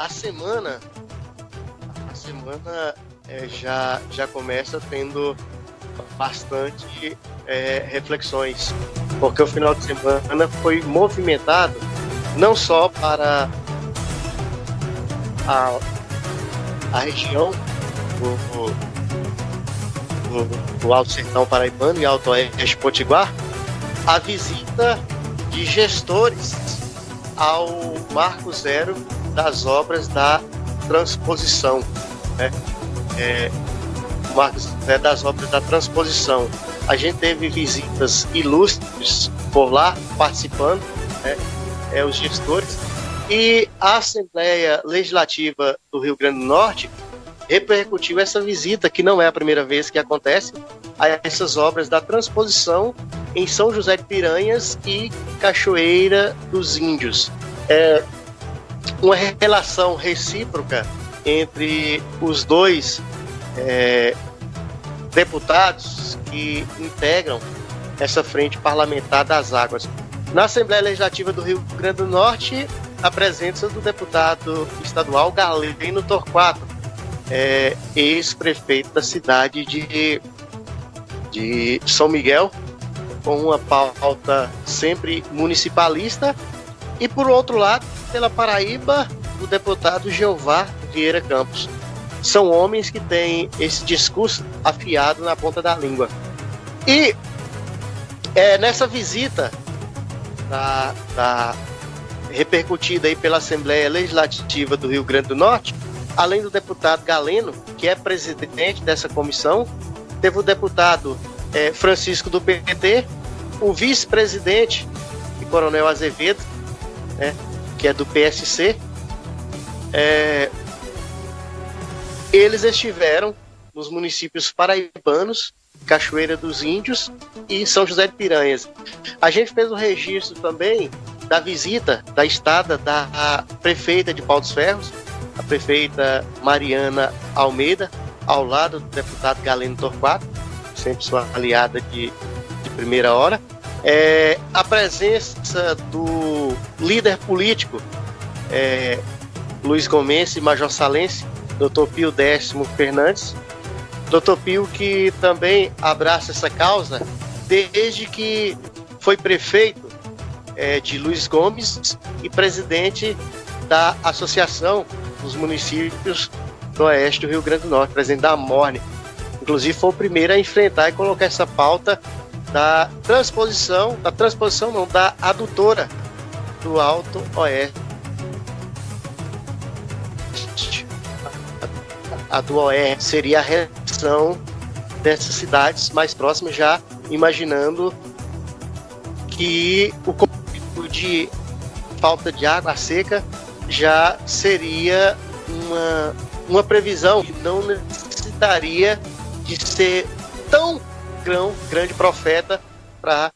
a semana, a semana é, já, já começa tendo bastante é, reflexões, porque o final de semana foi movimentado não só para a, a região do, do, Alto Sertão Paraibano e Alto Oeste Potiguar, a visita de gestores ao marco zero das obras da transposição. Né? É, o marco zero das obras da transposição. A gente teve visitas ilustres por lá, participando, né? é, os gestores, e a Assembleia Legislativa do Rio Grande do Norte repercutiu essa visita, que não é a primeira vez que acontece, a essas obras da transposição em São José de Piranhas e Cachoeira dos Índios. É uma relação recíproca entre os dois é, deputados que integram essa frente parlamentar das águas. Na Assembleia Legislativa do Rio Grande do Norte, a presença do deputado estadual Galeno Torquato, é, ex-prefeito da cidade de, de São Miguel, com uma pauta sempre municipalista, e por outro lado, pela Paraíba, o deputado Jeová Vieira Campos. São homens que têm esse discurso afiado na ponta da língua. E é, nessa visita da, da repercutida aí pela Assembleia Legislativa do Rio Grande do Norte, além do deputado Galeno, que é presidente dessa comissão, teve o deputado é, Francisco do PT, o vice-presidente, Coronel Azevedo, né, que é do PSC. É, eles estiveram nos municípios paraibanos, Cachoeira dos Índios e São José de Piranhas. A gente fez o registro também da visita, da estada da prefeita de Pau dos Ferros, a prefeita Mariana Almeida, ao lado do deputado Galeno Torquato, sempre sua aliada de, de primeira hora. É, a presença do líder político é, Luiz Gomes, Major Salense, Dr. Pio Décimo Fernandes. Dr. Pio que também abraça essa causa desde que foi prefeito é, de Luiz Gomes e presidente da Associação dos Municípios do Oeste do Rio Grande do Norte, presidente da Morne. Inclusive foi o primeiro a enfrentar e colocar essa pauta da transposição, da transposição não, da adutora do Alto Oeste. A do Oeste seria a reação dessas cidades mais próximas, já imaginando que o de falta de água seca já seria uma, uma previsão que não necessitaria de ser tão grão, grande profeta para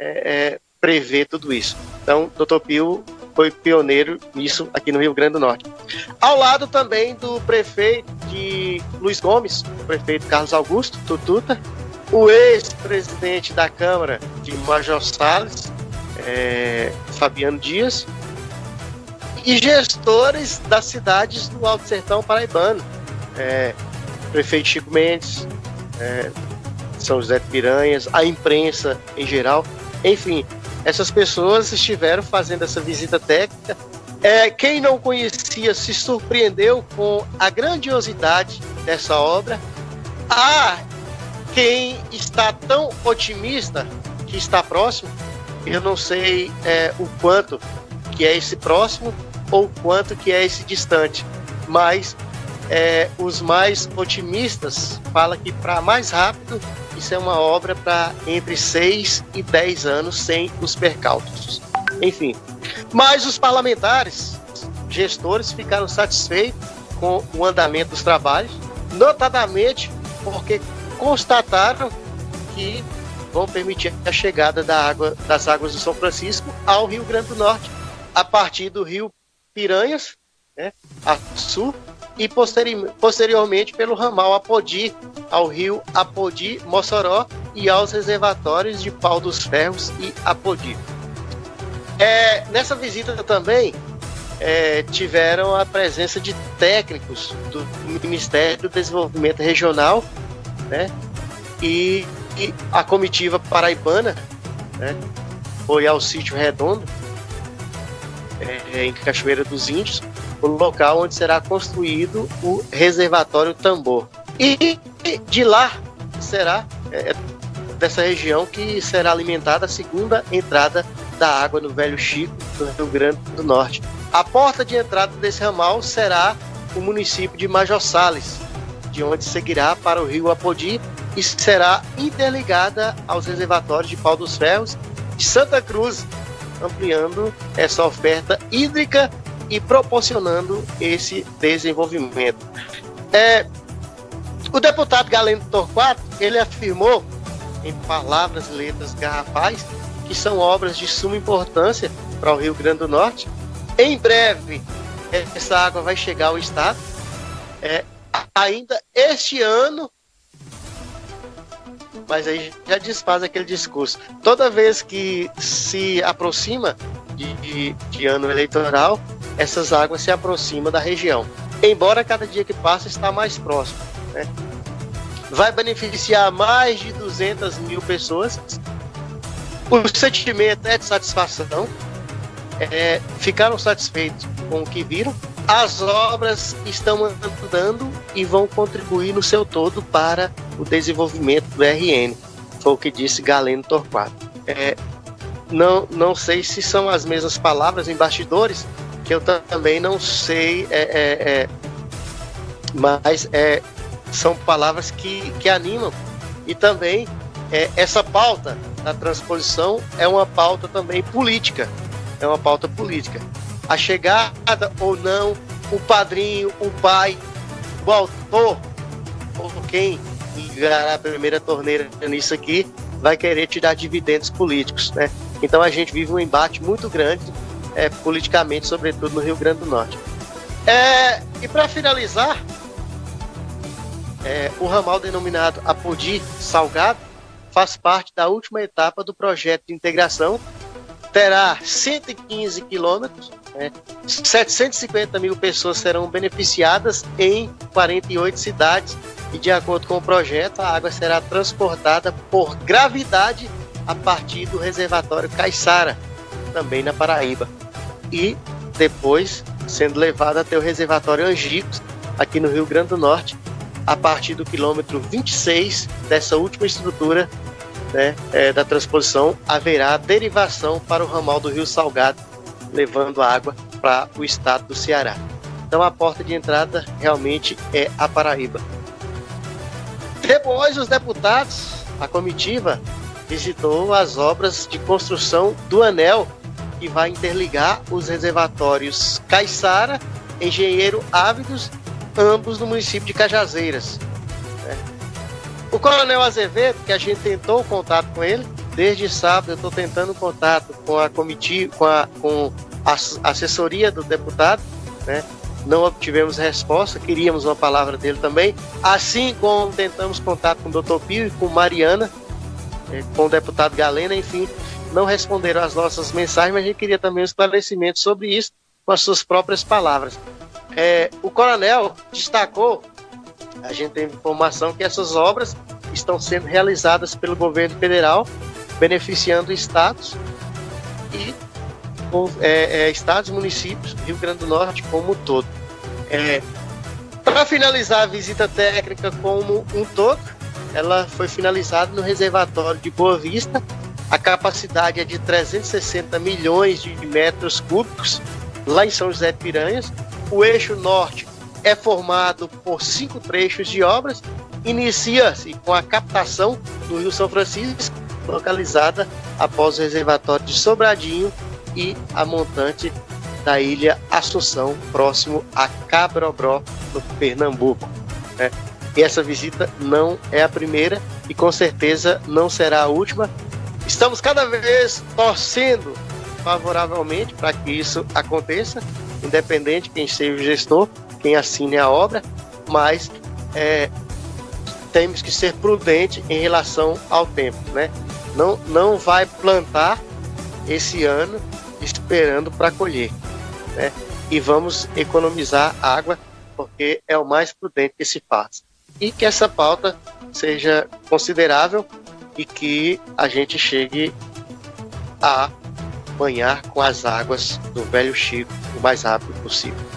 é, é, prever tudo isso. Então, Dr. Pio foi pioneiro nisso aqui no Rio Grande do Norte. Ao lado também do prefeito de Luiz Gomes, o prefeito Carlos Augusto Tututa, o ex-presidente da Câmara de Major Salles, é, Fabiano Dias, e gestores das cidades do Alto Sertão Paraibano. É, prefeito Chico Mendes, é, São José de Piranhas, a imprensa em geral. Enfim, essas pessoas estiveram fazendo essa visita técnica. É, quem não conhecia se surpreendeu com a grandiosidade dessa obra. Há quem está tão otimista que está próximo eu não sei é, o quanto que é esse próximo ou quanto que é esse distante, mas é, os mais otimistas falam que para mais rápido isso é uma obra para entre 6 e 10 anos sem os percalços. Enfim, mas os parlamentares, gestores, ficaram satisfeitos com o andamento dos trabalhos, notadamente porque constataram que vão permitir a chegada da água, das águas do São Francisco ao Rio Grande do Norte, a partir do rio Piranhas, né, a sul, e posteri posteriormente pelo ramal Apodi, ao rio Apodi, Mossoró e aos reservatórios de Pau dos Ferros e Apodi. É, nessa visita também é, tiveram a presença de técnicos do Ministério do Desenvolvimento Regional, né? E, e a comitiva paraibana, né? Foi ao sítio Redondo, é, em Cachoeira dos Índios, o local onde será construído o reservatório Tambor. E de lá será é, dessa região que será alimentada a segunda entrada da água no Velho Chico, no Rio Grande do Norte. A porta de entrada desse ramal será o município de Major Sales, de onde seguirá para o rio Apodi e será interligada aos reservatórios de Pau dos Ferros de Santa Cruz, ampliando essa oferta hídrica e proporcionando esse desenvolvimento. É, o deputado Galeno Torquato, ele afirmou, em palavras letras garrafais, que são obras de suma importância para o Rio Grande do Norte. Em breve, essa água vai chegar ao estado. É, ainda este ano, mas aí já desfaz aquele discurso. Toda vez que se aproxima de, de, de ano eleitoral, essas águas se aproximam da região. Embora cada dia que passa está mais próximo. Né? Vai beneficiar mais de 200 mil pessoas o sentimento é de satisfação, é, ficaram satisfeitos com o que viram. As obras estão andando e vão contribuir no seu todo para o desenvolvimento do RN. Foi o que disse Galeno Torquato. É, não, não sei se são as mesmas palavras em bastidores, que eu também não sei, é, é, é mas é, são palavras que, que animam. E também é, essa pauta da transposição é uma pauta também política. É uma pauta política. A chegada ou não, o padrinho, o pai, o autor, ou quem ligar a primeira torneira nisso aqui, vai querer tirar dividendos políticos, né? Então a gente vive um embate muito grande, é, politicamente, sobretudo no Rio Grande do Norte. É, e para finalizar, é, o ramal denominado Apodi Salgado faz parte da última etapa do projeto de integração. Terá 115 quilômetros, né? 750 mil pessoas serão beneficiadas em 48 cidades e, de acordo com o projeto, a água será transportada por gravidade a partir do reservatório Caiçara, também na Paraíba, e depois sendo levada até o reservatório Angicos, aqui no Rio Grande do Norte, a partir do quilômetro 26 dessa última estrutura né, é, da transposição, haverá derivação para o ramal do Rio Salgado, levando água para o estado do Ceará. Então a porta de entrada realmente é a Paraíba. Depois, os deputados, a comitiva, visitou as obras de construção do anel que vai interligar os reservatórios Caiçara, Engenheiro Ávidos, ambos no município de Cajazeiras. Né? O Coronel Azevedo, que a gente tentou contato com ele, desde sábado eu estou tentando contato com a comitiva, com a, com a assessoria do deputado, né? Não obtivemos resposta, queríamos uma palavra dele também. Assim como tentamos contato com o doutor Pio e com Mariana, eh, com o deputado Galena, enfim, não responderam às nossas mensagens, mas a gente queria também um esclarecimento sobre isso com as suas próprias palavras. É, o coronel destacou a gente tem informação que essas obras estão sendo realizadas pelo governo federal, beneficiando estados e é, é, estados municípios Rio Grande do Norte como um todo. É, Para finalizar a visita técnica como um todo, ela foi finalizada no reservatório de Boa Vista. A capacidade é de 360 milhões de metros cúbicos lá em São José de Piranhas. O eixo norte é formado por cinco trechos de obras. Inicia-se com a captação do Rio São Francisco, localizada após o reservatório de Sobradinho e a montante da ilha Assunção, próximo a Cabrobró, no Pernambuco. Né? E essa visita não é a primeira e com certeza não será a última. Estamos cada vez torcendo favoravelmente para que isso aconteça, independente quem seja o gestor, quem assine a obra, mas é, temos que ser prudentes em relação ao tempo, né? Não, não vai plantar esse ano esperando para colher, né? e vamos economizar água, porque é o mais prudente que se faz. E que essa pauta seja considerável e que a gente chegue a banhar com as águas do Velho Chico o mais rápido possível.